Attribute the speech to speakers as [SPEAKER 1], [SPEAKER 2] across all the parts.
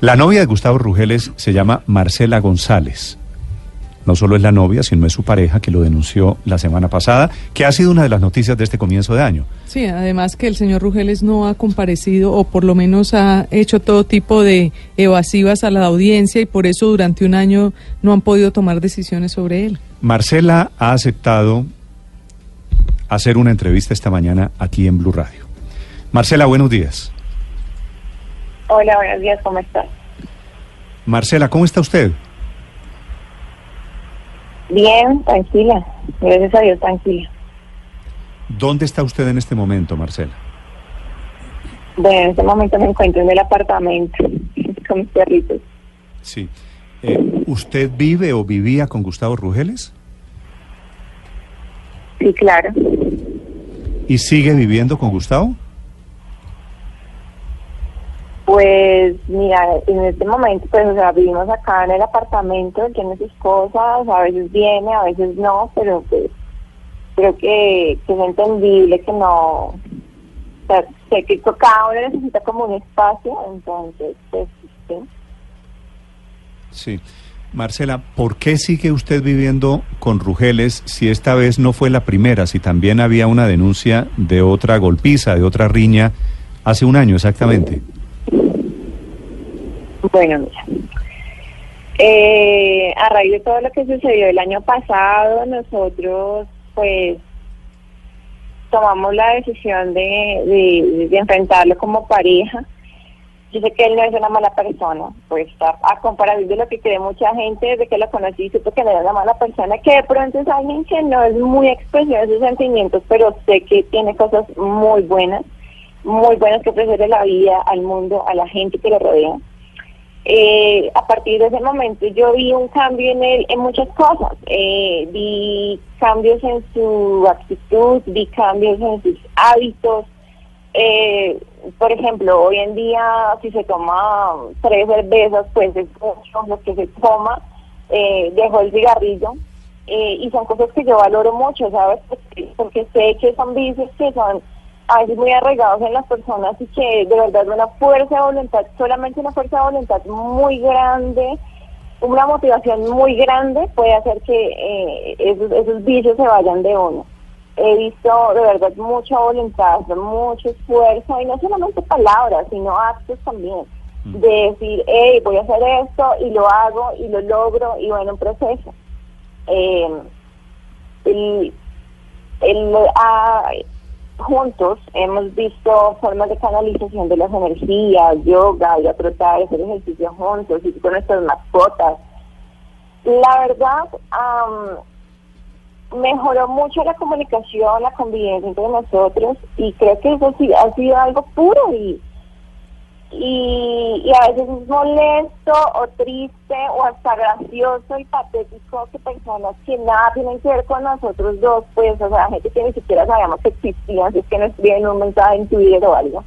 [SPEAKER 1] La novia de Gustavo Rugeles se llama Marcela González. No solo es la novia, sino es su pareja que lo denunció la semana pasada, que ha sido una de las noticias de este comienzo de año.
[SPEAKER 2] Sí, además que el señor Rugeles no ha comparecido o por lo menos ha hecho todo tipo de evasivas a la audiencia y por eso durante un año no han podido tomar decisiones sobre él.
[SPEAKER 1] Marcela ha aceptado hacer una entrevista esta mañana aquí en Blue Radio. Marcela, buenos días.
[SPEAKER 3] Hola, buenos días, ¿cómo estás?
[SPEAKER 1] Marcela, ¿cómo está usted?
[SPEAKER 3] Bien, tranquila. Gracias a Dios, tranquila.
[SPEAKER 1] ¿Dónde está usted en este momento, Marcela?
[SPEAKER 3] Bueno, en este momento me encuentro en el apartamento con mis perritos.
[SPEAKER 1] Sí. Eh, ¿Usted vive o vivía con Gustavo Rugeles?
[SPEAKER 3] Sí, claro.
[SPEAKER 1] ¿Y sigue viviendo con Gustavo?
[SPEAKER 3] Pues mira, en este momento, pues, o sea, vivimos acá en el apartamento, él tiene sus cosas, a veces viene, a veces no, pero pues creo que, que es entendible que no, o sea, sé que cada uno necesita como un espacio, entonces, pues, sí.
[SPEAKER 1] Sí. Marcela, ¿por qué sigue usted viviendo con Rugeles si esta vez no fue la primera, si también había una denuncia de otra golpiza, de otra riña hace un año exactamente?
[SPEAKER 3] Bueno, mira. Eh, a raíz de todo lo que sucedió el año pasado, nosotros pues tomamos la decisión de, enfrentarlo como pareja. Yo sé que él no es una mala persona, pues a comparación de lo que cree mucha gente desde que lo conocí, supe que no era una mala persona, que de pronto es alguien que no es muy expresivo de sus sentimientos, pero sé que tiene cosas muy buenas, muy buenas que ofrecerle la vida, al mundo, a la gente que lo rodea. Eh, a partir de ese momento yo vi un cambio en él en muchas cosas. Eh, vi cambios en su actitud, vi cambios en sus hábitos. Eh, por ejemplo, hoy en día si se toma tres cervezas, pues es mucho lo que se toma. Eh, dejó el cigarrillo. Eh, y son cosas que yo valoro mucho, ¿sabes? Porque, porque sé que son vicios que son a veces muy arraigados en las personas y que de verdad una fuerza de voluntad, solamente una fuerza de voluntad muy grande, una motivación muy grande puede hacer que eh, esos, esos vicios se vayan de uno. He visto de verdad mucha voluntad, mucho esfuerzo y no solamente palabras, sino actos también. De decir, hey, voy a hacer esto y lo hago y lo logro y bueno, un proceso. Eh, el, el, ah, juntos hemos visto formas de canalización de las energías, yoga, ir a trotar, hacer ejercicio juntos, ir con nuestras mascotas. La verdad, um, mejoró mucho la comunicación, la convivencia entre nosotros y creo que eso sí ha sido algo puro y y, y, a veces es molesto o triste o hasta gracioso y patético que personas que nada tienen que ver con nosotros dos, pues, o sea, gente que ni siquiera sabíamos que existían, si es que nos escriben un mensaje en Twitter o algo,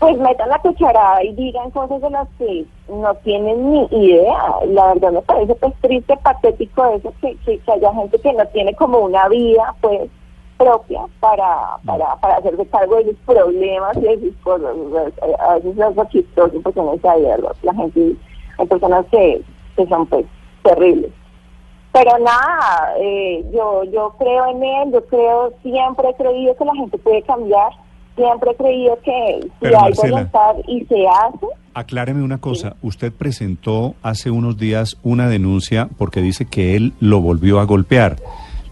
[SPEAKER 3] pues metan la cucharada y digan cosas de las que no tienen ni idea. La verdad me parece pues triste, patético eso, que, que, que haya gente que no tiene como una vida, pues, propia para, para, para hacerse cargo de sus problemas y de sus cosas. A veces es algo chistoso porque no sabe la gente, hay personas que, que son pues terribles. Pero nada, eh, yo, yo creo en él, yo creo, siempre he creído que la gente puede cambiar, siempre he creído que si
[SPEAKER 1] Pero,
[SPEAKER 3] hay
[SPEAKER 1] Marcela,
[SPEAKER 3] voluntad y se hace,
[SPEAKER 1] Acláreme una cosa, usted presentó hace unos días una denuncia porque dice que él lo volvió a golpear.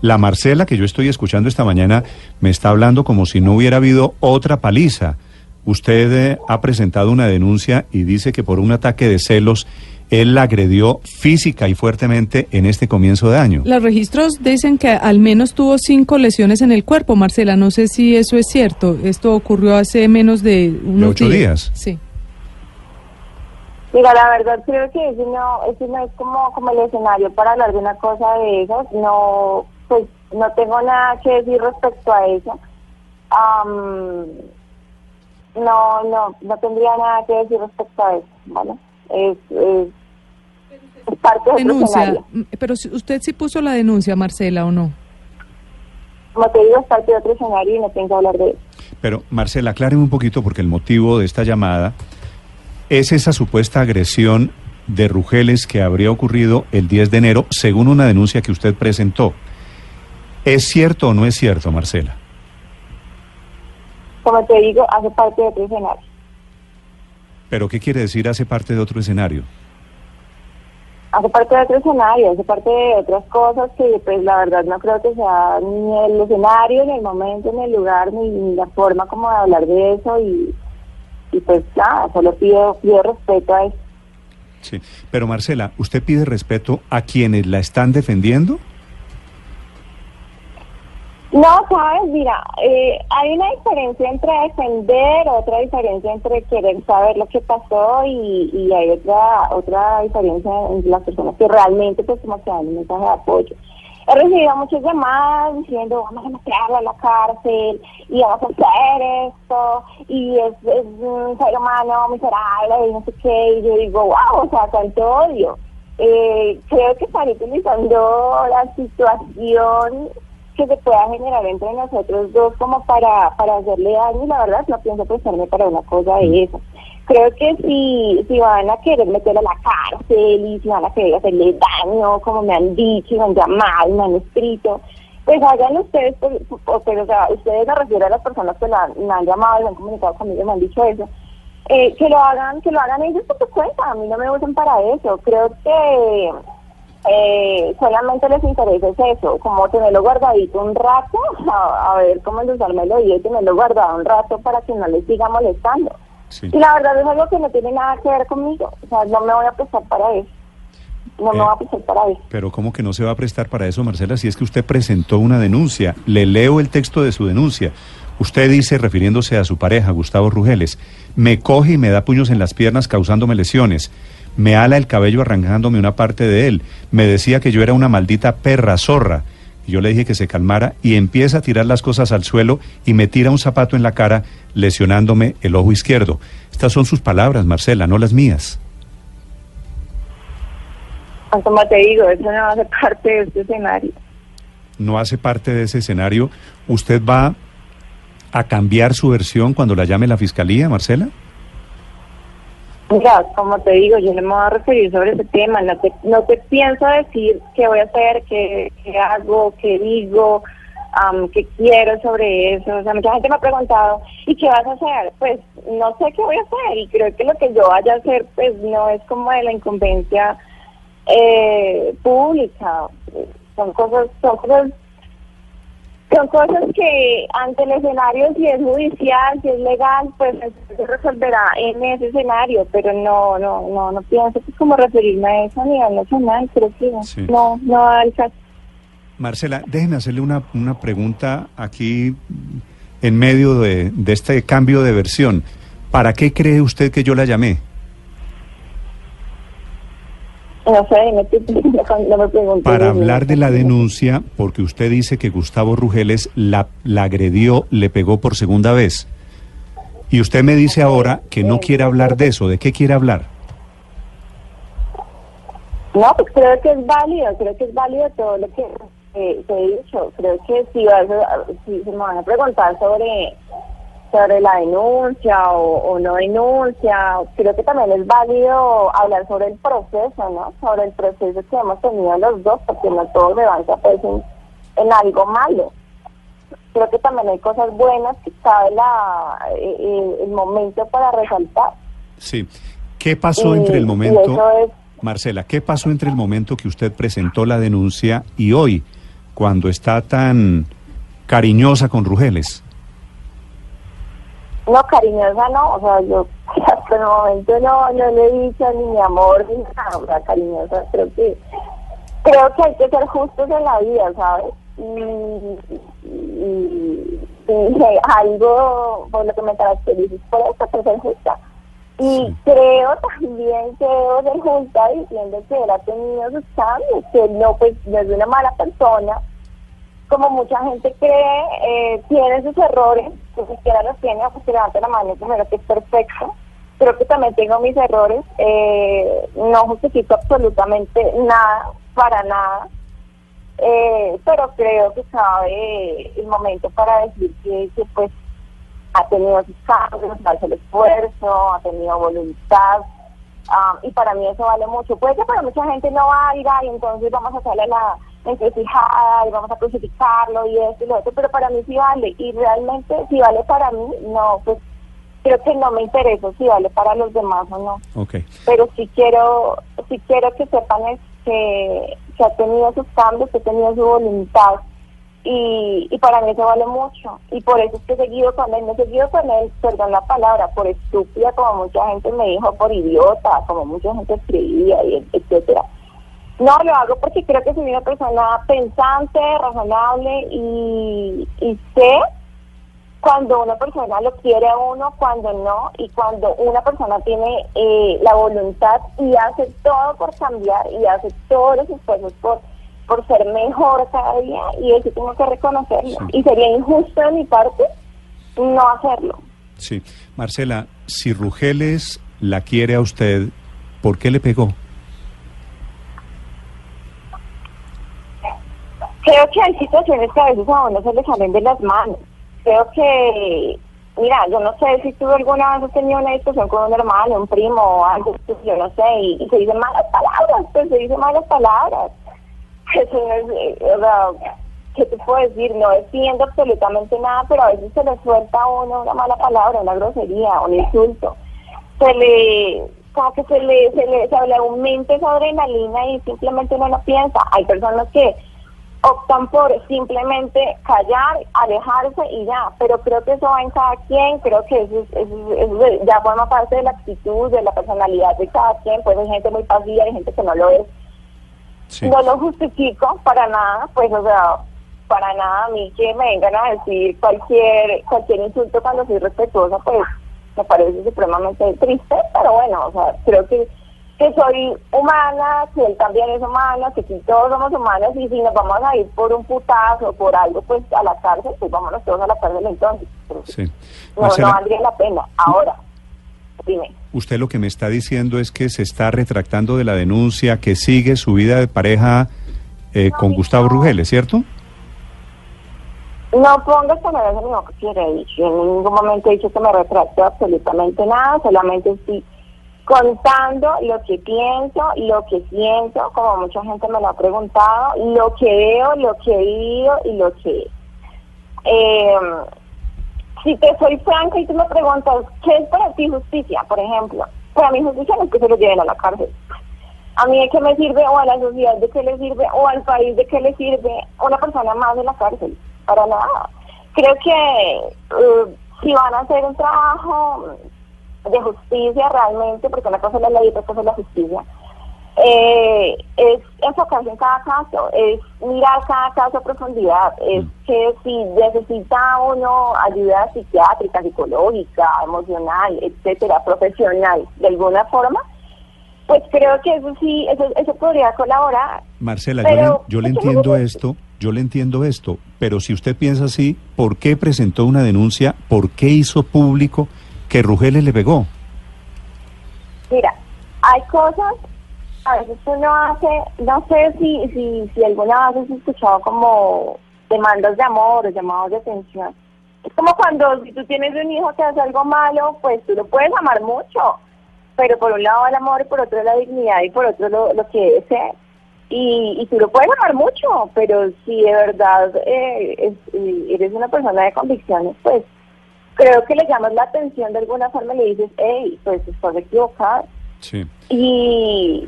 [SPEAKER 1] La Marcela que yo estoy escuchando esta mañana me está hablando como si no hubiera habido otra paliza. Usted eh, ha presentado una denuncia y dice que por un ataque de celos él la agredió física y fuertemente en este comienzo de año.
[SPEAKER 2] Los registros dicen que al menos tuvo cinco lesiones en el cuerpo, Marcela. No sé si eso es cierto. Esto ocurrió hace menos de unos
[SPEAKER 1] ocho días?
[SPEAKER 2] Sí.
[SPEAKER 3] Mira, la verdad creo que ese no, ese no es como, como el escenario para hablar de una cosa de esas. No, pues no tengo nada que decir respecto a eso. No, no, no tendría nada que decir respecto a eso, ¿vale? Es, es, es parte
[SPEAKER 2] Denuncia. Mm, Pero si- usted sí puso la denuncia, Marcela, ¿o no?
[SPEAKER 3] Como te digo, es parte de otro escenario y no tengo que hablar de eso.
[SPEAKER 1] Pero Marcela, acláreme un poquito porque el motivo de esta llamada es esa supuesta agresión de Rugeles que habría ocurrido el 10 de enero, según una denuncia que usted presentó. ¿Es cierto o no es cierto, Marcela?
[SPEAKER 3] Como te digo, hace parte de otro escenario.
[SPEAKER 1] ¿Pero qué quiere decir hace parte de otro escenario?
[SPEAKER 3] Hace parte de otro escenario, hace parte de otras cosas que pues la verdad no creo que sea ni el escenario, ni el momento, ni el lugar, ni, la forma como de hablar de eso y, y pues nada, solo pido, pido respeto a eso.
[SPEAKER 1] Sí, pero Marcela, ¿usted pide respeto a quienes la están defendiendo?
[SPEAKER 3] No, sabes, mira, eh, hay una diferencia entre defender, otra diferencia entre querer saber lo que pasó y, y hay otra otra diferencia entre las personas que realmente pues como que dan un mensaje de apoyo. He recibido muchas llamadas diciendo vamos a meterlo a la cárcel y vamos a hacer esto y es, es un ser humano miserable y no sé qué y yo digo wow, o sea, tanto odio. Eh, creo que están utilizando la situación que se pueda generar entre nosotros dos como para, para hacerle daño y la verdad no pienso prestarme para una cosa de mm. eso. Creo que si, si van a querer meterle a la cárcel y si van a querer hacerle daño, como me han dicho, y me han llamado, y me han escrito, pues hagan ustedes, pues, pero o sea, ustedes me refiero a las personas que me han llamado y me han comunicado conmigo me han dicho eso, eh, que lo hagan, que lo hagan ellos por su cuenta, a mí no me usan para eso. Creo que eh, solamente les interesa eso, como tenerlo guardadito un rato, a, ver cómo endulzármelo y tenerlo guardado un rato para que no les siga molestando. Y la verdad es algo que no tiene nada que ver conmigo, o sea, no me voy a prestar para eso. No me eh, voy a prestar para eso.
[SPEAKER 1] Pero ¿cómo que no se va a prestar para eso, Marcela? Si es que usted presentó una denuncia, le leo el texto de su denuncia. Usted dice, refiriéndose a su pareja, Gustavo Rugeles, me coge y me da puños en las piernas causándome lesiones me ala el cabello arrancándome una parte de él, me decía que yo era una maldita perra zorra. Y yo le dije que se calmara y empieza a tirar las cosas al suelo y me tira un zapato en la cara, lesionándome el ojo izquierdo. Estas son sus palabras, Marcela, no las mías.
[SPEAKER 3] Ah, como te digo, eso no hace parte de este escenario.
[SPEAKER 1] No hace parte de ese escenario. ¿Usted va a cambiar su versión cuando la llame la fiscalía, Marcela?
[SPEAKER 3] Mira, como te digo, yo no me voy a referir sobre ese tema, no te, no te pienso decir qué voy a hacer, qué, hago, qué digo, qué quiero sobre eso. O sea, mucha gente me ha preguntado, ¿y qué vas a hacer? Pues no sé qué voy a hacer y creo que lo que yo vaya a hacer pues no es como de la incumbencia eh, pública. Son cosas, son cosas son cosas que ante el escenario, si es judicial, si es legal, pues se resolverá en ese escenario, pero no, no, no, no pienso que como referirme a eso a nivel nacional, creo que no, no al caso.
[SPEAKER 1] Marcela, déjeme hacerle una, una pregunta aquí en medio de, de este cambio de versión. ¿Para qué cree usted que yo la llamé?
[SPEAKER 3] No sé,
[SPEAKER 1] Para hablar de la denuncia, porque usted dice que Gustavo Rugeles la, la agredió, le pegó por segunda vez. Y usted me dice ahora que no quiere hablar de eso. ¿De qué quiere hablar?
[SPEAKER 3] No, pues creo que es válido, creo que es válido todo lo que eh, he dicho. Creo que si, vas si se me van a preguntar sobre sobre la denuncia o, no denuncia. Creo que también es válido hablar sobre el proceso, ¿no? Sobre el proceso que hemos tenido los dos, porque no todo levanta pues en, algo malo. Creo que también hay cosas buenas que cabe la, eh, eh, el momento para resaltar.
[SPEAKER 1] Sí. ¿Qué pasó entre el momento, Marcela, qué pasó entre el momento que usted presentó la denuncia y hoy, cuando está tan cariñosa con Rugeles?
[SPEAKER 3] No, cariñosa no, o sea, yo hasta el momento no, no le he dicho ni mi amor ni nada, o sea, cariñosa, creo que, creo que hay que ser justos en la vida, ¿sabes? Y, y, algo por lo que me caracteriza por eso, por ser justa. Y creo también que debo ser justa diciendo que él ha tenido sus cambios, que no, pues, no es una mala persona, como mucha gente cree, eh, tiene sus errores, que siquiera los tiene, pues que levante la mano primero que es perfecto. Creo que también tengo mis errores, eh, no justifico absolutamente nada, para nada, eh, pero creo que sabe el momento para decir que, pues ha tenido sus cambios, hace el esfuerzo, ha tenido voluntad. ah, y para mí eso vale mucho. Puede que para mucha gente no valga y entonces vamos a hacerle la encrucijada y vamos a crucificarlo y esto y lo otro, pero para mí sí vale. Y realmente si vale para mí, no, pues creo que no me interesa si vale para los demás o no. Pero sí quiero, sí quiero que sepan es que, que ha tenido sus cambios, que ha tenido su voluntad y, y para mí eso vale mucho. Y por eso es que he seguido con él, no he seguido con él, perdón la palabra, por estúpida, como mucha gente me dijo, por idiota, como mucha gente escribía, y etcétera. No, lo hago porque creo que soy una persona pensante, razonable y, y sé cuando una persona lo quiere a uno, cuando no, y cuando una persona tiene eh, la voluntad y hace todo por cambiar y hace todos los esfuerzos por, por ser mejor cada día, y eso tengo que reconocerlo.
[SPEAKER 1] Sí.
[SPEAKER 3] Y sería injusto de mi parte no hacerlo.
[SPEAKER 1] Sí. Marcela, si Rugeles la quiere a usted, ¿por qué le pegó?
[SPEAKER 3] Creo que hay situaciones que a veces a uno se le salen de las manos. Creo que, mira, yo no sé si tú alguna vez has tenido una discusión con un hermano, un primo o algo, pues, yo no sé, y, se dicen malas palabras, pues se dicen malas palabras. Eso no es, o sea, ¿qué te puedo decir? No defiendo absolutamente nada, pero a veces se le suelta a uno una mala palabra, una grosería, un insulto. Se le, como que se le, se le, se le aumenta esa adrenalina y simplemente uno no piensa. Hay personas que optan por simplemente callar, alejarse y ya, pero creo que eso va en cada quien, creo que eso, es- eso es- eso es- ya forma parte de la actitud, de la personalidad de cada quien, pues hay gente muy pasiva, hay gente que no lo es.
[SPEAKER 1] Sí.
[SPEAKER 3] No lo justifico para nada, pues o sea, para nada a mí que me vengan a decir cualquier cualquier insulto cuando soy respetuosa, pues me parece supremamente triste, pero bueno, o sea, creo que que soy humana, que él también es humano, que si todos somos humanos y si nos vamos a ir por un putazo o por algo, pues a la cárcel, pues vámonos todos a la cárcel entonces.
[SPEAKER 1] Sí.
[SPEAKER 3] No, no
[SPEAKER 1] Marcela,
[SPEAKER 3] valdría la pena. Ahora, dime.
[SPEAKER 1] usted lo que me está diciendo es que se está retractando de la denuncia, que sigue su vida de pareja eh, con Gustavo Rugeles, ¿cierto?
[SPEAKER 3] No pongas palabras en mi boca que dicho. Yo en ningún momento he dicho que me retracto absolutamente nada, solamente estoy contando lo que pienso, lo que siento, como mucha gente me lo ha preguntado, lo que veo, lo que he vivido y lo que... Eh, si te soy franca y tú me preguntas, ¿qué es para ti justicia? Por ejemplo, para mí justicia no es que se lo lleven a la cárcel. A mí de qué me sirve, o a la sociedad de qué le sirve, o al país de qué le sirve una persona más de la cárcel. Para nada. Creo que eh, si van a hacer un trabajo de justicia realmente, porque una cosa es la ley y otra cosa es la justicia, eh, es enfocarse en cada caso, es mirar cada caso a profundidad, es que si necesita uno ayuda psiquiátrica, psicológica, emocional, etcétera, profesional, de alguna forma, pues creo que eso sí, eso, eso podría colaborar.
[SPEAKER 1] Marcela,
[SPEAKER 3] Pero,
[SPEAKER 1] yo le, yo le entiendo esto, yo le entiendo esto, pero si usted piensa así, ¿por qué presentó una denuncia? ¿Por qué hizo público que Rugeles le pegó?
[SPEAKER 3] Mira, hay cosas, a veces uno hace, no sé si, si, si alguna vez has escuchado como demandas de amor o llamados de atención. Es como cuando si tú tienes un hijo que hace algo malo, pues tú lo puedes amar mucho, pero por un lado el amor y por otro la dignidad y por otro lo, que debe ser. Y, y tú lo puedes amar mucho, pero si de verdad eh, es- eh, eres una persona de convicciones, pues creo que le llamas la atención de alguna forma y le dices, hey, pues estás equivocado.
[SPEAKER 1] Sí.
[SPEAKER 3] Y,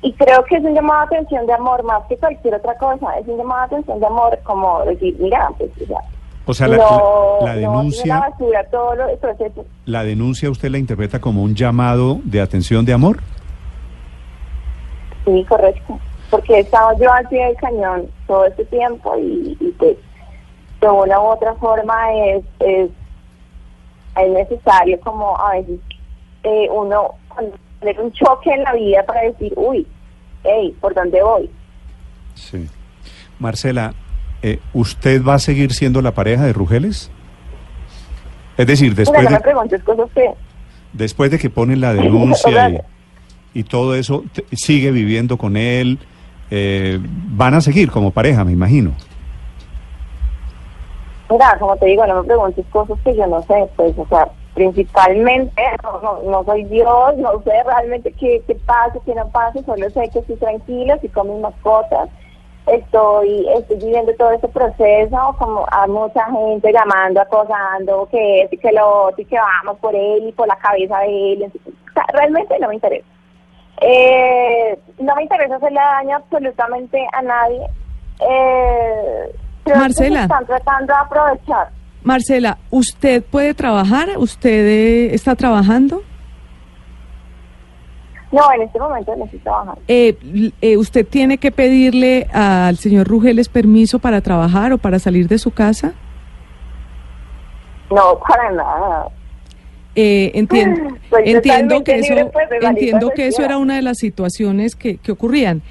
[SPEAKER 3] y creo que es un llamado de atención de amor más que cualquier otra cosa. Es un llamado de atención de amor como decir, mira, pues sea,
[SPEAKER 1] O sea, la,
[SPEAKER 3] no,
[SPEAKER 1] la- la
[SPEAKER 3] no,
[SPEAKER 1] denuncia,
[SPEAKER 3] no la basura, todo lo,
[SPEAKER 1] la denuncia usted la interpreta como un llamado de atención de amor.
[SPEAKER 3] Sí, correcto. Porque he estado yo al pie del cañón todo este tiempo y, y pues de una u otra forma es, es, es necesario como a veces eh, uno tener un choque en la vida para decir, uy, hey, ¿por dónde voy?
[SPEAKER 1] Sí. Marcela, eh, ¿usted va a seguir siendo la pareja de Rugeles? Es decir,
[SPEAKER 3] Mira,
[SPEAKER 1] después
[SPEAKER 3] no me
[SPEAKER 1] de,
[SPEAKER 3] preguntes cosas que...
[SPEAKER 1] después de que ponen la denuncia y, y todo eso, te- sigue viviendo con él, eh, van a seguir como pareja, me imagino.
[SPEAKER 3] Mira, como te digo, no me preguntes cosas que yo no sé, pues, o sea, principalmente, no, no, soy Dios, no sé realmente qué, qué pasa, qué no pasa, solo sé que estoy tranquila, estoy con mis mascotas, estoy, estoy viviendo todo este proceso, como a mucha gente llamando, acosando, que es y que lo otro, y que vamos por él y por la cabeza de él, o sea, realmente no me interesa. Eh, no me interesa hacerle daño absolutamente a nadie. Eh,
[SPEAKER 2] Marcela.
[SPEAKER 3] están tratando de aprovechar.
[SPEAKER 2] Marcela, ¿usted puede trabajar? ¿Usted eh, está trabajando?
[SPEAKER 3] No, en este momento no estoy trabajando.
[SPEAKER 2] Eh, eh, ¿Usted tiene que pedirle al señor Rugeles permiso para trabajar o para salir de su casa?
[SPEAKER 3] No, para nada.
[SPEAKER 2] Eh, entiendo, entiendo que eso, pues, entiendo que eso era una de las situaciones que, que ocurrían.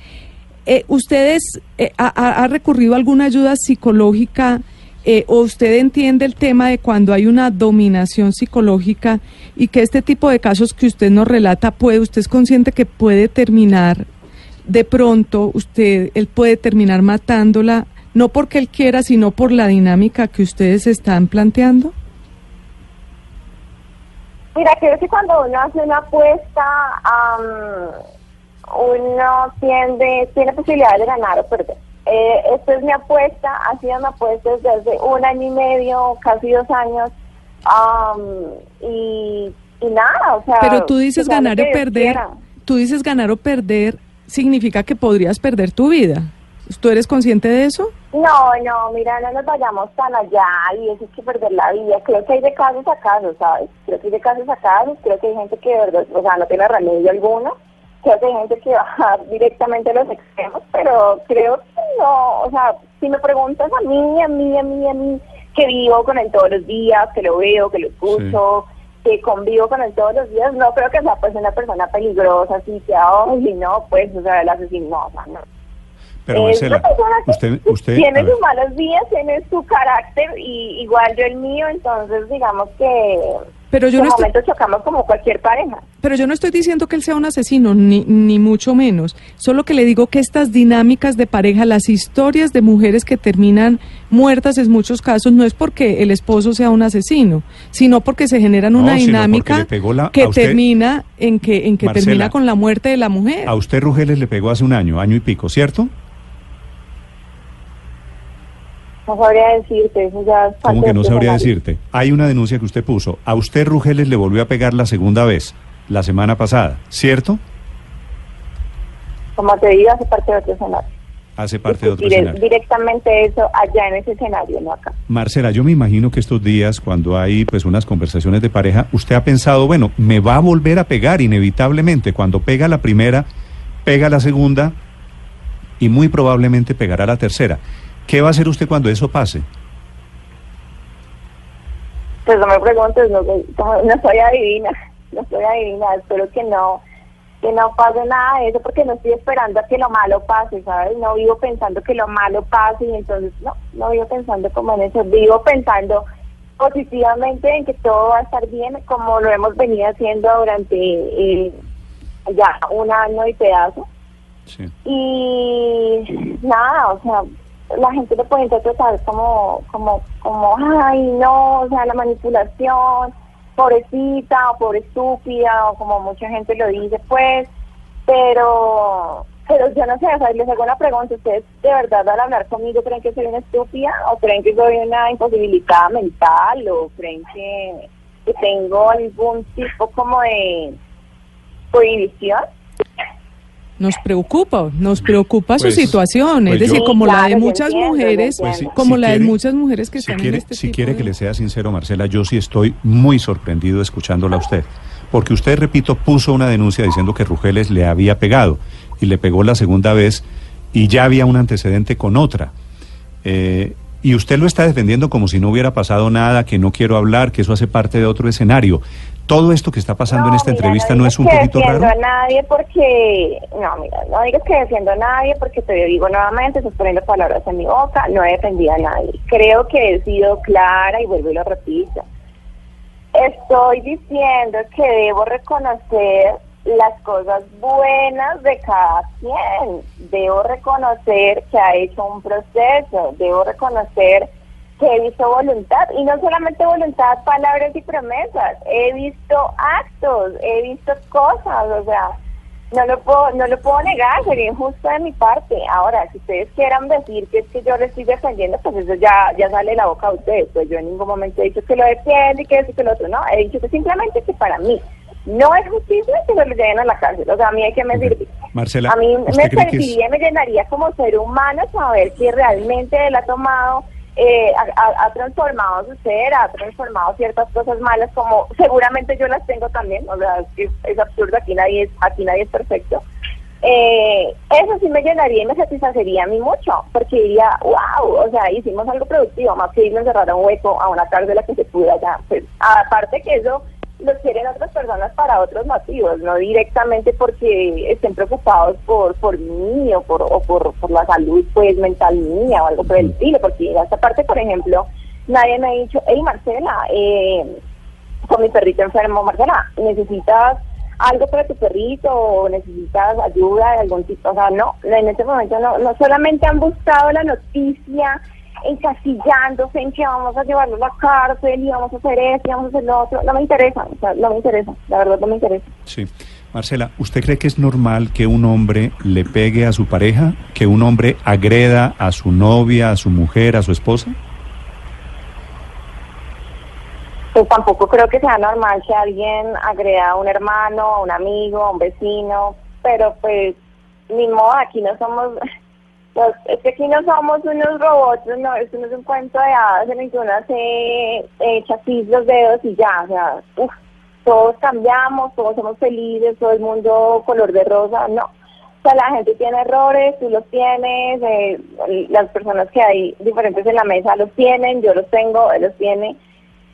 [SPEAKER 2] Eh, ¿Ustedes eh, ha, recurrido a alguna ayuda psicológica eh, o usted entiende el tema de cuando hay una dominación psicológica y que este tipo de casos que usted nos relata puede, usted es consciente que puede terminar de pronto, usted, él puede terminar matándola, no porque él quiera, sino por la dinámica que ustedes están planteando?
[SPEAKER 3] Mira, creo que cuando uno hace una apuesta, uno tiende, tiene posibilidad de ganar o perder. Eh, esta es mi apuesta, ha sido una apuesta desde hace un año y medio, casi dos años, y, nada, o sea...
[SPEAKER 2] Pero tú dices ganar o perder, tú dices ganar o perder, significa que podrías perder tu vida. ¿Tú eres consciente de eso?
[SPEAKER 3] No, no, mira, no nos vayamos tan allá y eso es que perder la vida. Creo que hay de casos a casos, ¿sabes? Creo que hay de casos a casos, creo que hay gente que de verdad, o sea, no tiene remedio alguno que hay gente que va directamente a los extremos, pero creo que no, o sea, si me preguntas a mí, a mí, a mí, a mí, que vivo con él todos los días, que lo veo, que lo escucho, que convivo con él todos los días, no creo que sea pues una persona peligrosa, así que, y no, pues, o sea, el asesino, no, o sea, no.
[SPEAKER 1] Pero Marcela, usted, usted
[SPEAKER 3] tiene sus malos días, tiene su carácter y igual yo el mío, entonces digamos que
[SPEAKER 2] pero yo no estoy...
[SPEAKER 3] chocamos como cualquier pareja.
[SPEAKER 2] Pero yo no estoy diciendo que él sea un asesino, ni, ni mucho menos. Solo que le digo que estas dinámicas de pareja, las historias de mujeres que terminan muertas en muchos casos, no es porque el esposo sea un asesino, sino porque se generan una dinámica que termina en que, en que termina con la muerte de la mujer.
[SPEAKER 1] A usted Rugeles le pegó hace un año, año y pico, ¿cierto?
[SPEAKER 3] No sabría decirte, eso ya
[SPEAKER 1] ¿Cómo que no sabría decirte? Hay una denuncia que usted puso. A usted Rugeles le volvió a pegar la segunda vez, la semana pasada, ¿cierto?
[SPEAKER 3] Como te digo, hace parte de otro escenario.
[SPEAKER 1] Hace parte de otro escenario.
[SPEAKER 3] Directamente eso allá en ese escenario, no acá.
[SPEAKER 1] Marcela, yo me imagino que estos días, cuando hay pues unas conversaciones de pareja, usted ha pensado, bueno, me va a volver a pegar inevitablemente. Cuando pega la primera, pega la segunda y muy probablemente pegará la tercera. ¿Qué va a hacer usted cuando eso pase?
[SPEAKER 3] Pues no me preguntes, no, no soy adivina, no soy adivina, espero que no, que no pase nada de eso porque no estoy esperando a que lo malo pase, ¿sabes? No vivo pensando que lo malo pase y entonces no, no vivo pensando como en eso, vivo pensando positivamente en que todo va a estar bien como lo hemos venido haciendo durante eh, ya un año y pedazo. Sí. Y nada, o sea, la gente lo puede interpretar como, como, como, ay, no, o sea, la manipulación, pobrecita o pobre estúpida, o como mucha gente lo dice, pues, pero, pero yo no sé, o sea, les hago una pregunta, ¿ustedes de verdad al hablar conmigo creen que soy una estúpida o creen que soy una imposibilidad mental o creen que, que tengo algún tipo como de prohibición?
[SPEAKER 2] Nos preocupa, nos preocupa su pues, situación, es pues decir, como la de muchas mujeres, pues como la de muchas mujeres que están
[SPEAKER 1] en
[SPEAKER 2] este
[SPEAKER 1] Si quiere que le sea sincero, Marcela, yo sí estoy muy sorprendido escuchándola a usted, porque usted, repito, puso una denuncia diciendo que Rugeles le había pegado y le pegó la segunda vez y ya había un antecedente con otra. Eh, y usted lo está defendiendo como si no hubiera pasado nada, que no quiero hablar, que eso hace parte de otro escenario. Todo esto que está pasando en esta entrevista no, es un poquito raro.
[SPEAKER 3] No a nadie porque, no, mira, no digas que defiendo a nadie porque te digo nuevamente, estás poniendo palabras en mi boca, no he defendido a nadie. Creo que he sido clara y vuelvo y lo repito. Estoy diciendo que debo reconocer las cosas buenas de cada quien. Debo reconocer que ha hecho un proceso, debo reconocer que he visto voluntad, y no solamente voluntad, palabras y promesas, he visto actos, he visto cosas, o sea, no lo puedo, no lo puedo negar, sería injusto de mi parte. Ahora, si ustedes quieran decir que es que yo le estoy defendiendo, pues eso ya, ya sale de la boca de ustedes. Pues yo en ningún momento he dicho que lo defiende y que eso y que lo otro. No, he dicho que simplemente que para mí no es justicia que se lo lleven a la cárcel. O sea, a mí hay que me servir.
[SPEAKER 1] Marcela,
[SPEAKER 3] a mí me serviría me llenaría como ser humano saber que realmente él ha tomado eh, ha, transformado su ser, ha transformado ciertas cosas malas, como seguramente yo las tengo también, o sea, es, absurdo, aquí nadie es, aquí nadie es perfecto. Eh, eso sí me llenaría y me satisfacería a mí mucho, porque diría, wow, o sea, hicimos algo productivo, más que irnos a cerrar un hueco a una cárcel a que se pudiera ya. Pues, aparte que eso los quieren otras personas para otros motivos, no directamente porque estén preocupados por por mí o por, o por, por la salud pues mental mía o algo por el estilo, porque en esta parte, por ejemplo, nadie me ha dicho, hey Marcela, eh, con mi perrito enfermo, Marcela, ¿necesitas algo para tu perrito o necesitas ayuda de algún tipo? O sea, no, en este momento no, no solamente han buscado la noticia, encasillándose en que vamos a llevarlo a la cárcel y vamos a hacer esto y vamos a hacer lo otro. No me interesa, o sea, no me interesa, la verdad no me interesa.
[SPEAKER 1] Sí. Marcela, ¿usted cree que es normal que un hombre le pegue a su pareja, que un hombre agreda a su novia, a su mujer, a su esposa?
[SPEAKER 3] Pues tampoco creo que sea normal que alguien agreda a un hermano, a un amigo, a un vecino, pero pues ni modo, aquí no somos es que aquí no somos unos robots, no, esto no es un cuento de hadas en el que uno hace eh, los dedos y ya, o sea, todos cambiamos, todos somos felices, todo el mundo color de rosa, no. O sea, la gente tiene errores, tú los tienes, eh, las personas que hay diferentes en la mesa los tienen, yo los tengo, él los tiene,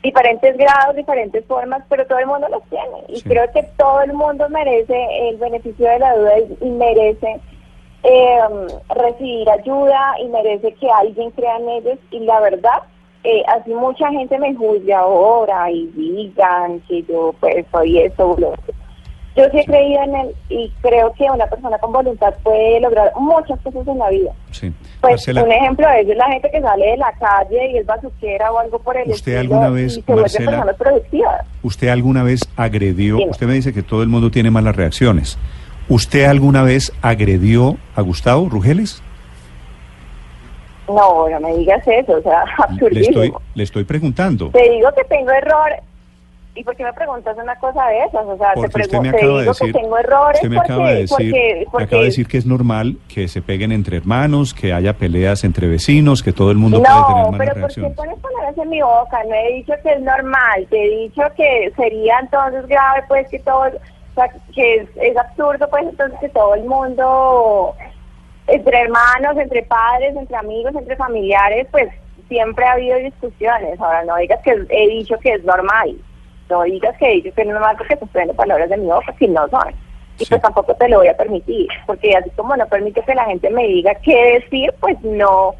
[SPEAKER 3] diferentes grados, diferentes formas, pero todo el mundo los tiene. Y creo que todo el mundo merece el beneficio de la duda y merece eh, recibir ayuda y merece que alguien crea en ellos y la verdad, eh, así mucha gente me juzgue ahora y digan que yo pues soy eso, yo sí he creído en él y creo que una persona con voluntad puede lograr muchas cosas en la vida.
[SPEAKER 1] Sí.
[SPEAKER 3] Pues un ejemplo es la gente que sale de la calle y es bazuquera o algo por el
[SPEAKER 1] ¿Usted alguna vez, Marcela, ¿Usted alguna vez agredió? Usted me dice que todo el mundo tiene malas reacciones. ¿Usted alguna vez agredió a Gustavo Rugeles?
[SPEAKER 3] No, no me digas eso, o sea, absurdísimo.
[SPEAKER 1] Le estoy, le estoy preguntando.
[SPEAKER 3] Te digo que tengo error. ¿Y por qué me preguntas una cosa de esas? O sea,
[SPEAKER 1] porque
[SPEAKER 3] te,
[SPEAKER 1] usted me acaba de decir,
[SPEAKER 3] que tengo errores.
[SPEAKER 1] Usted me acaba de decir, me acaba de decir que es normal que se peguen entre hermanos, que haya peleas entre vecinos, que todo el mundo puede tener malas
[SPEAKER 3] pero ¿por qué pones palabras en mi boca? No he dicho que es normal, te he dicho que sería entonces grave, pues que todo o sea, que es, absurdo, pues entonces que todo el mundo, entre hermanos, entre padres, entre amigos, entre familiares, pues siempre ha habido discusiones. Ahora, no digas que he dicho que es normal, no digas que he dicho que es normal porque se prende palabras de mi boca, si no son. Y pues tampoco te lo voy a permitir, porque así como no permite que la gente me diga qué decir, pues no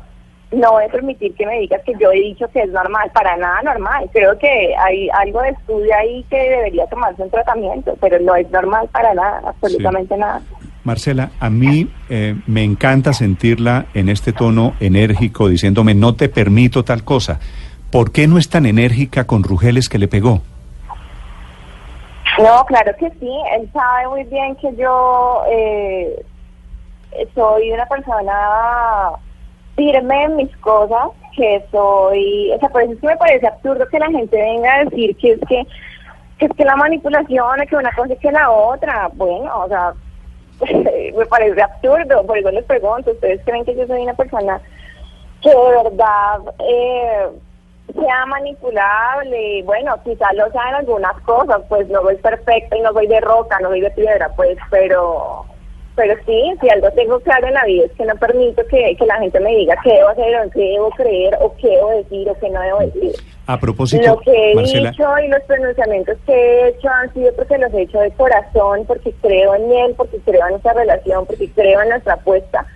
[SPEAKER 3] no voy a permitir que me digas que yo he dicho que es normal, para nada normal. Creo que hay algo de estudio ahí que debería tomarse un tratamiento, pero no es normal para nada, absolutamente nada.
[SPEAKER 1] Marcela, a mí eh, me encanta sentirla en este tono enérgico, diciéndome no te permito tal cosa. ¿Por qué no es tan enérgica con Rugeles que le pegó?
[SPEAKER 3] No, claro que sí. Él sabe muy bien que yo eh, soy una persona firme mis cosas, que soy, o sea, por eso es que me parece absurdo que la gente venga a decir que es que, que es que la manipulación es que una cosa es que la otra, bueno, o sea, me parece absurdo, por eso les pregunto, ¿ustedes creen que yo soy una persona que de verdad eh, sea manipulable? Bueno, quizás lo sean algunas cosas, pues no soy perfecta y no soy de roca, no soy de piedra, pues, pero pero sí, si algo tengo claro en la vida es que no permito que, la gente me diga qué debo hacer o qué debo creer o qué debo decir o qué no debo decir.
[SPEAKER 1] A propósito,
[SPEAKER 3] lo que he dicho y los pronunciamientos que he hecho han sido porque los he hecho de corazón, porque creo en él, porque creo en nuestra relación, porque creo en nuestra apuesta,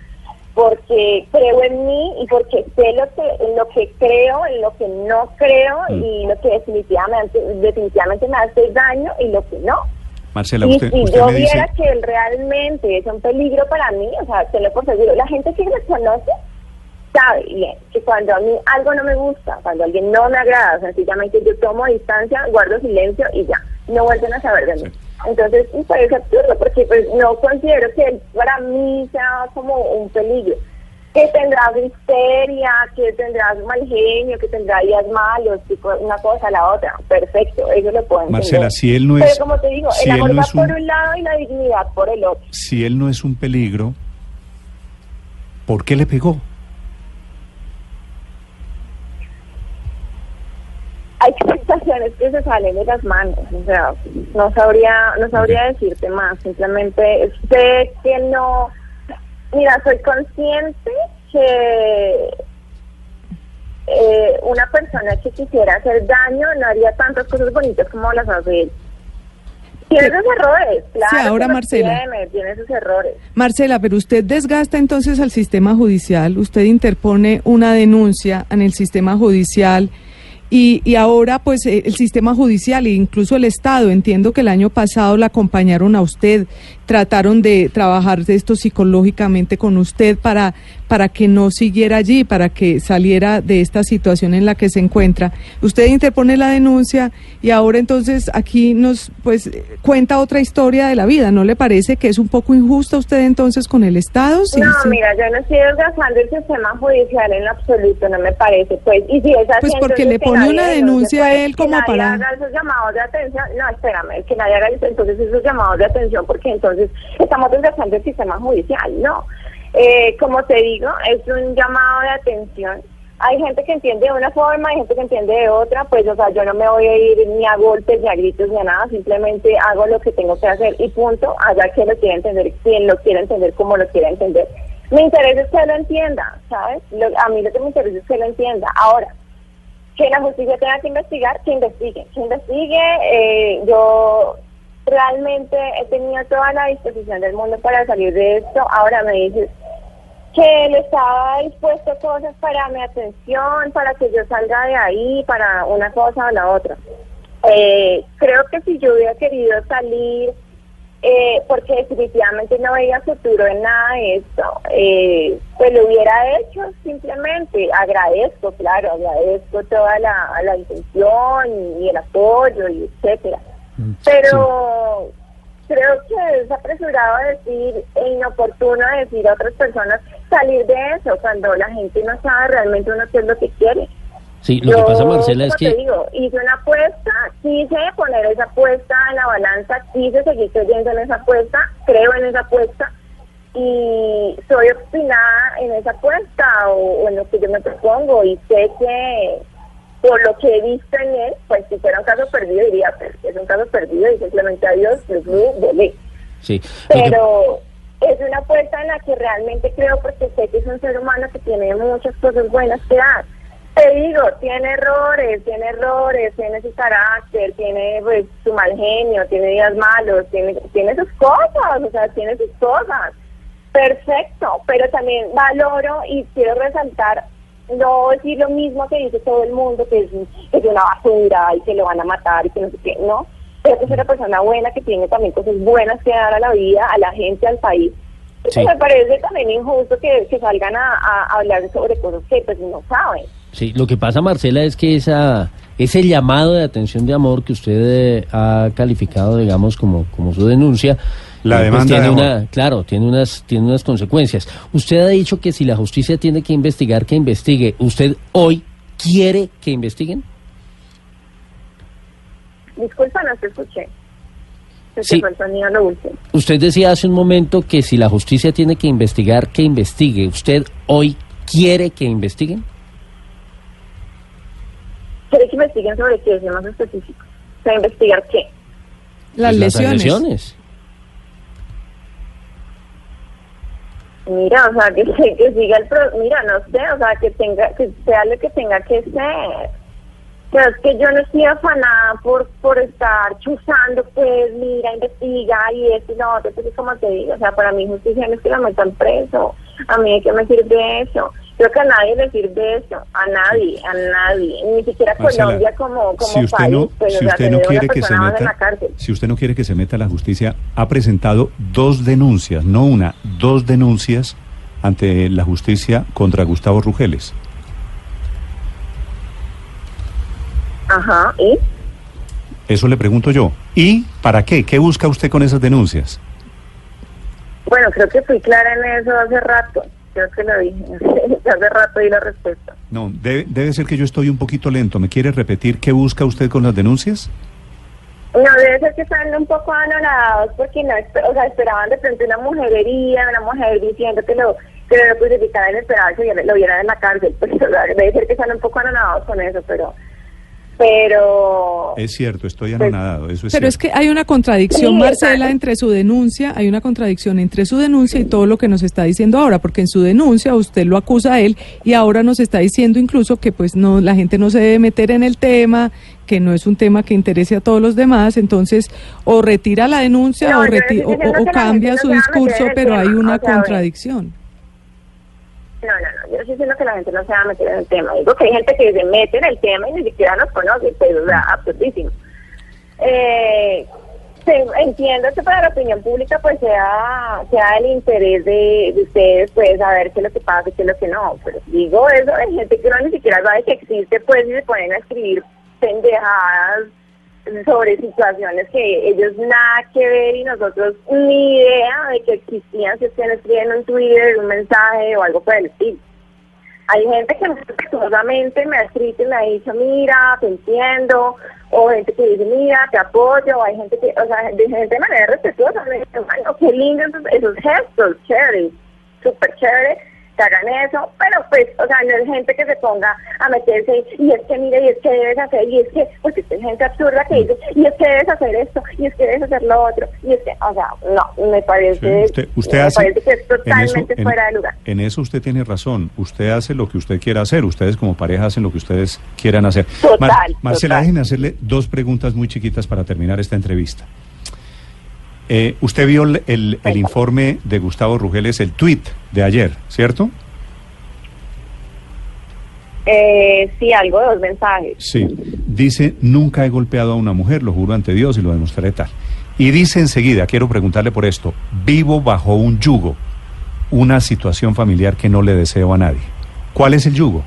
[SPEAKER 3] porque creo en mí y porque sé lo que, en lo que creo, en lo que no creo mm. y lo que definitivamente, definitivamente me hace daño y lo que no.
[SPEAKER 1] Marcela,
[SPEAKER 3] y
[SPEAKER 1] usted,
[SPEAKER 3] si yo viera que él realmente es un peligro para mí, o sea, se lo por seguro, la gente que me conoce sabe bien que cuando a mí algo no me gusta, cuando alguien no me agrada, sencillamente yo tomo distancia, guardo silencio y ya, no vuelven a saber de mí. Entonces, me parece absurdo porque pues no considero que para mí sea como un peligro. Que tendrás histeria, que tendrás mal genio, que tendrás días malos, una cosa a la otra. Perfecto, eso lo entender.
[SPEAKER 1] Marcela, si él no es...
[SPEAKER 3] Pero como te digo, el amor va por un lado y la dignidad por el otro.
[SPEAKER 1] Si él no es un peligro, ¿por qué le pegó?
[SPEAKER 3] hay situaciones que se salen de las manos, o sea, no sabría, no sabría decirte más, simplemente sé que no, mira, soy consciente que eh, una persona que quisiera hacer daño no haría tantas cosas bonitas como las hace él. Tiene sus errores, claro.
[SPEAKER 2] Sí, ahora Marcela.
[SPEAKER 3] Tiene, tiene sus errores.
[SPEAKER 2] Marcela, pero usted desgasta entonces al sistema judicial, usted interpone una denuncia en el sistema judicial y, y ahora, pues, eh, el sistema judicial e incluso el Estado, entiendo que el año pasado la acompañaron a usted, trataron de trabajar esto psicológicamente con usted para, para que no siguiera allí, para que saliera de esta situación en la que se encuentra. Usted interpone la denuncia y ahora entonces aquí nos, pues, cuenta otra historia de la vida. ¿No le parece que es un poco injusta usted entonces con el Estado?
[SPEAKER 3] no, mira, yo no estoy desgastando el sistema judicial en absoluto, no me parece. Pues, y si es así,
[SPEAKER 2] pues porque le pone una denuncia a él como
[SPEAKER 3] que
[SPEAKER 2] para...
[SPEAKER 3] Haga esos llamados de atención. No, espérame, que nadie haga entonces esos llamados de atención porque entonces estamos desgastando el sistema judicial. No, eh, como te digo, es un llamado de atención. Hay gente que entiende de una forma, hay gente que entiende de otra, pues, o sea, yo no me voy a ir ni a golpes, ni a gritos, ni a nada, simplemente hago lo que tengo que hacer y punto, allá que lo quiera entender, quien lo quiera entender, como lo quiera entender. Me interesa que lo entienda, ¿sabes? a mí lo que me interesa es que lo entienda. Ahora, que la justicia tenga que investigar, que investigue, que investigue. Eh, yo realmente he tenido toda la disposición del mundo para salir de esto. Ahora me dices que él estaba dispuesto cosas para mi atención, para que yo salga de ahí, para una cosa o la otra. Eh, creo que si yo hubiera querido salir eh, porque definitivamente no veía futuro en nada de esto, eh, pues lo hubiera hecho simplemente. Agradezco, claro, agradezco toda la, la intención y el apoyo y etcétera. Mm, Pero creo que es apresurado decir e inoportuno decir a otras personas salir de eso cuando la gente no sabe realmente uno qué es lo que quiere.
[SPEAKER 4] Sí, lo que pasa, Marcela, es que...
[SPEAKER 3] Te digo, hice una apuesta, quise poner esa apuesta en la balanza, quise seguir creyendo en esa apuesta, creo en esa apuesta y soy obstinada en esa apuesta o, en lo que yo me propongo y sé que por lo que he visto en él, pues si fuera un caso perdido diría, pues es un caso perdido y simplemente adiós, pues volé.
[SPEAKER 4] Sí.
[SPEAKER 3] Pero es una apuesta en la que realmente creo porque sé que es un ser humano que tiene muchas cosas buenas que dar te digo, tiene errores, tiene errores, tiene su carácter, tiene pues su mal genio, tiene días malos, tiene, tiene sus cosas, o sea, tiene sus cosas. Perfecto, pero también valoro y quiero resaltar, no decir lo mismo que dice todo el mundo, que es, es una basura y que lo van a matar y que no sé qué, no. Pero es una persona buena que tiene también cosas buenas que dar a la vida, a la gente, al país. Me parece también injusto que, salgan a, a hablar sobre cosas que pues no saben.
[SPEAKER 4] Sí, lo que pasa, Marcela, es que esa, ese llamado de atención de amor que usted eh, ha calificado, digamos, como, como su denuncia,
[SPEAKER 1] la pues
[SPEAKER 4] demanda tiene una, claro, tiene unas, tiene unas consecuencias. Usted ha dicho que si la justicia tiene que investigar, que investigue. ¿Usted hoy quiere que investiguen?
[SPEAKER 3] Disculpa, no te escuché. Sí.
[SPEAKER 4] Usted decía hace un momento que si la justicia tiene que investigar, que investigue. ¿Usted hoy quiere que investiguen?
[SPEAKER 3] quiere que investiguen sobre qué, es más específico. O sea, investigar qué.
[SPEAKER 2] Las, lesiones.
[SPEAKER 3] Mira, o sea, que, que siga el pro, mira, no sé, o sea, que tenga, que sea lo que tenga que ser. Pero es que yo no estoy afanada por, por estar chuzando, pues, mira, investiga y esto y lo otro, como te digo, o sea, para mí justicia no es que la metan preso, a mí qué me sirve eso. Creo que a nadie le sirve eso, a nadie, a nadie, ni siquiera Colombia como, como
[SPEAKER 1] si usted
[SPEAKER 3] país.
[SPEAKER 1] No, pues, si usted no quiere que se meta, si usted no quiere que se meta a la justicia, ha presentado dos denuncias, no una, dos denuncias ante la justicia contra Gustavo Rugeles.
[SPEAKER 3] Ajá, ¿y?
[SPEAKER 1] Eso le pregunto yo. ¿Y para qué? ¿Qué busca usted con esas denuncias?
[SPEAKER 3] Bueno, creo que fui clara en eso hace rato. Creo que lo dije. hace rato di la respuesta.
[SPEAKER 1] No, debe, debe ser que yo estoy un poquito lento. ¿Me quiere repetir qué busca usted con las denuncias?
[SPEAKER 3] No, debe ser que están un poco anonadados porque no, o sea, esperaban de frente una mujerería, una mujer diciendo que lo que lo crucificaran, esperaban que lo vieran en la cárcel. Pues, debe ser que están un poco anonadados con eso, pero pero...
[SPEAKER 1] Es cierto, estoy anonadado, eso es
[SPEAKER 2] Pero es que hay una contradicción, Marcela, entre su denuncia, hay una contradicción entre su denuncia y todo lo que nos está diciendo ahora, porque en su denuncia usted lo acusa a él y ahora nos está diciendo incluso que pues no la gente no se debe meter en el tema, que no es un tema que interese a todos los demás, entonces o retira la denuncia o, o, cambia su discurso, pero hay una contradicción.
[SPEAKER 3] No, no, no, yo sí siento que la gente no se va a meter en el tema. Digo que hay gente que se mete en el tema y ni siquiera nos conoce, pero absurdísimo. Eh, entiendo que para la opinión pública pues sea, sea el interés de, ustedes pues saber qué es lo que pasa y qué es lo que no, pero digo eso hay gente que no ni siquiera sabe que existe pues y se ponen a escribir pendejadas sobre situaciones que ellos nada que ver y nosotros ni idea de que existían si ustedes escriben un Twitter, un mensaje o algo por el estilo. Hay gente que respetuosamente me ha escrito y me ha dicho, mira, te entiendo, o gente que dice, mira, te apoyo, o hay gente que, o sea, de gente de manera respetuosa, me lindo esos, esos gestos, chévere, súper chévere, hagan eso, pero pues, o sea, no es gente que se ponga a meterse y es que mire, y es que debes hacer, y es que, porque es gente absurda que dice, y es que debes hacer esto, y es que debes hacer lo otro, y es que, o sea, no, me parece,
[SPEAKER 1] usted,
[SPEAKER 3] me parece que es totalmente fuera de lugar.
[SPEAKER 1] En eso usted tiene razón, usted hace lo que usted quiera hacer, ustedes como pareja hacen lo que ustedes quieran hacer.
[SPEAKER 3] Total,
[SPEAKER 1] Marcela, déjenme hacerle dos preguntas muy chiquitas para terminar esta entrevista. Eh, usted vio el, informe de Gustavo Rugeles, el tweet de ayer, ¿cierto?
[SPEAKER 3] Eh, sí, algo de dos mensajes.
[SPEAKER 1] Sí, dice, nunca he golpeado a una mujer, lo juro ante Dios y lo demostraré tal. Y dice enseguida, quiero preguntarle por esto, vivo bajo un yugo, una situación familiar que no le deseo a nadie. ¿Cuál es el yugo?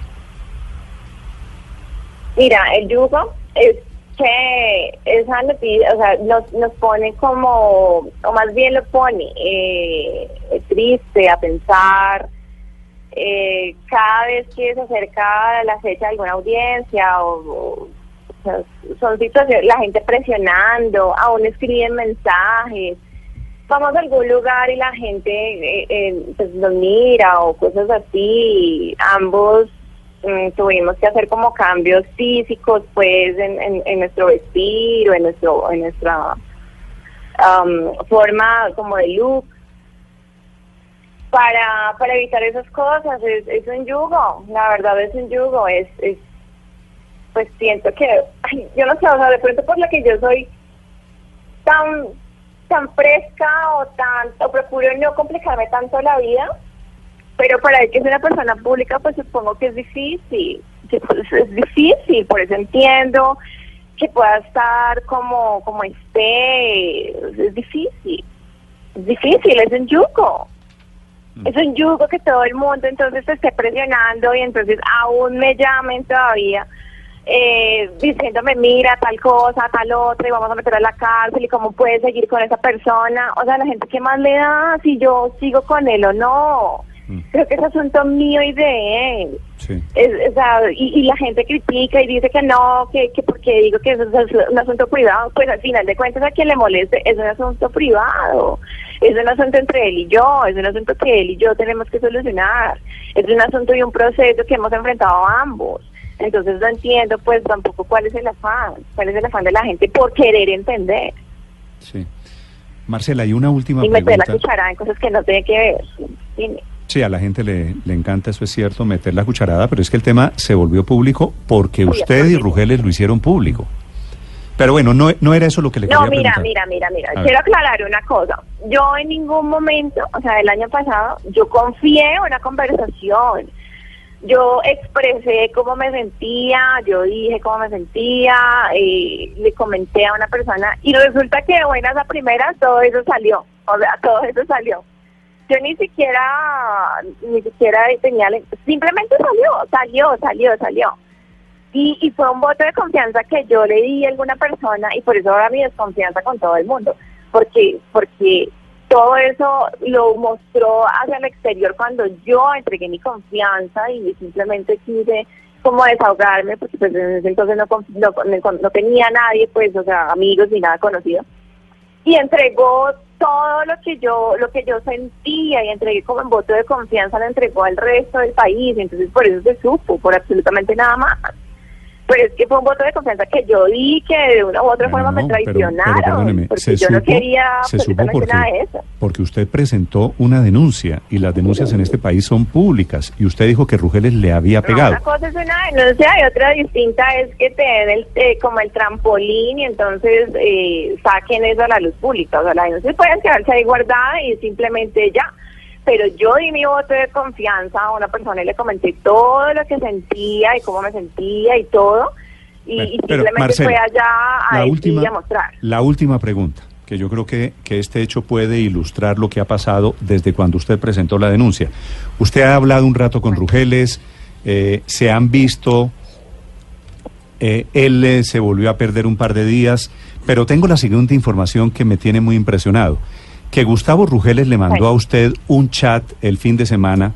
[SPEAKER 3] Mira, el yugo es que esa noticia, o sea, nos, nos pone como, o más bien lo pone eh, triste a pensar eh, cada vez que se acerca la fecha de alguna audiencia o, son situaciones, la gente presionando, aún escriben mensajes, vamos a algún lugar y la gente eh, eh pues nos mira o cosas así, ambos Mm, tuvimos que hacer como cambios físicos pues en, nuestro vestir o en nuestro en nuestra um, forma como de look. Para para evitar esas cosas es, es un yugo la verdad es un yugo es, es pues siento que yo no sé o sea de pronto por lo que yo soy tan tan fresca o tan o procuro no complicarme tanto la vida pero para el que es una persona pública, pues supongo que es difícil, que pues, es difícil, por eso entiendo que pueda estar como, como esté, es difícil, es difícil, es un yugo. Mm. Es un yugo que todo el mundo entonces esté presionando y entonces aún me llamen todavía eh, diciéndome, mira, tal cosa, tal otra, y vamos a meter a la cárcel, y cómo puedes seguir con esa persona. O sea, la gente, ¿qué más le da si yo sigo con él o no? Mm. Creo que es asunto mío y de él. y, la gente critica y dice que no, que, que porque digo que eso es un asunto privado, pues al final de cuentas a quien le moleste es un asunto privado, es un asunto entre él y yo, es un asunto que él y yo tenemos que solucionar, es un asunto y un proceso que hemos enfrentado ambos. Entonces no entiendo pues tampoco cuál es el afán, cuál es el afán de la gente por querer entender.
[SPEAKER 1] Sí. Marcela, y una última
[SPEAKER 3] y
[SPEAKER 1] meter
[SPEAKER 3] la cuchara en cosas que no tienen que ver.
[SPEAKER 1] Sí, a la gente le, le, encanta, eso es cierto, meter la cucharada, pero es que el tema se volvió público porque usted y Rugeles lo hicieron público. Pero bueno, no, no era eso lo que le
[SPEAKER 3] quería preguntar. No, mira, mira, mira, mira. Quiero aclarar una cosa. Yo en ningún momento, o sea, el año pasado, yo confié en una conversación. Yo expresé cómo me sentía, yo dije cómo me sentía, eh, le comenté a una persona y resulta que de buenas a primeras todo eso salió. O sea, todo eso salió. Yo ni siquiera, ni siquiera tenía, simplemente salió, salió, salió, salió. Y, y fue un voto de confianza que yo le di a alguna persona y por eso ahora mi desconfianza con todo el mundo, porque, porque todo eso lo mostró hacia el exterior cuando yo entregué mi confianza y simplemente quise como desahogarme, porque pues en ese entonces no, no, no tenía nadie, pues, o sea, amigos ni nada conocido. Y entregó todo lo que yo lo que yo sentía y entregué como en voto de confianza lo entregó al resto del país, entonces por eso se supo, por absolutamente nada más. Pero es que fue un voto de confianza que yo di que de una u otra forma me traicionaron. porque yo no quería
[SPEAKER 1] se supo porque, nada de eso. Porque usted presentó una denuncia y las denuncias en este país son públicas y usted dijo que Rugeles le había pegado.
[SPEAKER 3] una cosa es una denuncia y otra distinta es que te den el, eh, como el trampolín y entonces eh, saquen eso a la luz pública. O sea, la denuncia puede quedarse ahí guardada y simplemente ya pero yo di mi voto de confianza a una persona y le comenté todo lo que sentía y cómo me sentía y todo. Y, simplemente fue allá a, la última, mostrar.
[SPEAKER 1] La última pregunta, que yo creo que, que este hecho puede ilustrar lo que ha pasado desde cuando usted presentó la denuncia. Usted ha hablado un rato con Rugeles, eh, se han visto, eh, él eh, se volvió a perder un par de días, pero tengo la siguiente información que me tiene muy impresionado que Gustavo Rugeles le mandó a usted un chat el fin de semana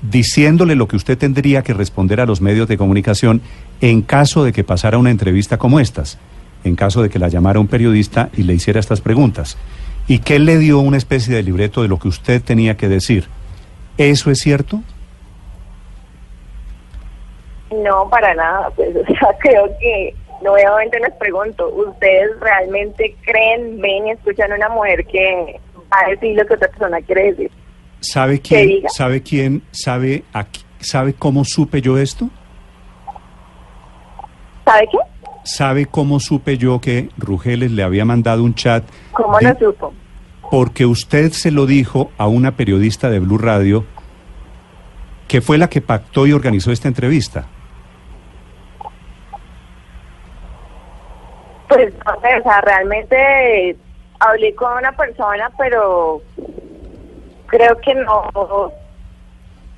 [SPEAKER 1] diciéndole lo que usted tendría que responder a los medios de comunicación en caso de que pasara una entrevista como estas, en caso de que la llamara un periodista y le hiciera estas preguntas, y que él le dio una especie de libreto de lo que usted tenía que decir. ¿Eso es cierto?
[SPEAKER 3] No, para nada, pues creo que nuevamente les pregunto, ¿ustedes realmente creen, ven y escuchan a una mujer que va a decir lo que otra persona quiere decir?
[SPEAKER 1] ¿Sabe quién, sabe quién, sabe, aquí, sabe cómo supe yo esto?
[SPEAKER 3] ¿Sabe qué?
[SPEAKER 1] ¿Sabe cómo supe yo que Rugeles le había mandado un chat?
[SPEAKER 3] ¿Cómo lo supo?
[SPEAKER 1] Porque usted se lo dijo a una periodista de Blue Radio que fue la que pactó y organizó esta entrevista.
[SPEAKER 3] Pues o sea, realmente hablé con una persona, pero creo que no,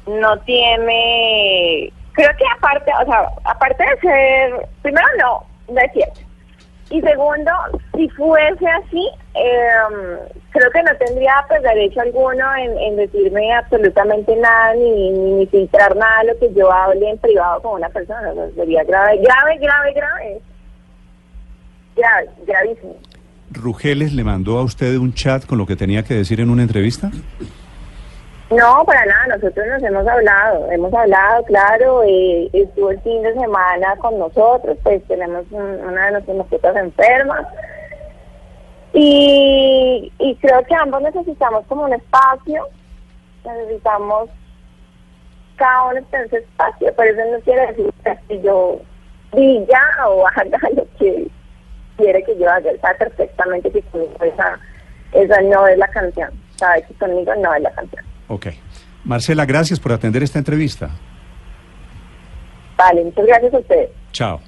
[SPEAKER 3] no tiene, creo que aparte, o sea, aparte de ser, primero no, no es cierto. Y segundo, si fuese así, em, creo que no tendría pues derecho alguno en, decirme absolutamente nada ni, filtrar nada lo que yo hable en privado con una persona. O sea, sería grave, grave, grave, grave gravísimo.
[SPEAKER 1] ¿Rugeles le mandó a usted un chat con lo que tenía que decir en una entrevista?
[SPEAKER 3] No, para nada, nosotros nos hemos hablado, hemos hablado, claro, eh, estuvo el fin de semana con nosotros, pues tenemos una de nuestras mascotas enfermas y, y creo que ambos necesitamos como un espacio, necesitamos cada uno en ese espacio, pero eso no quiere decir que yo diga o haga lo que quiere que yo haga, él sabe perfectamente que conmigo esa, esa no es la canción, sabe que conmigo no es la canción.
[SPEAKER 1] Ok. Marcela, gracias por atender esta entrevista.
[SPEAKER 3] Vale, muchas gracias a ustedes.
[SPEAKER 1] Chao.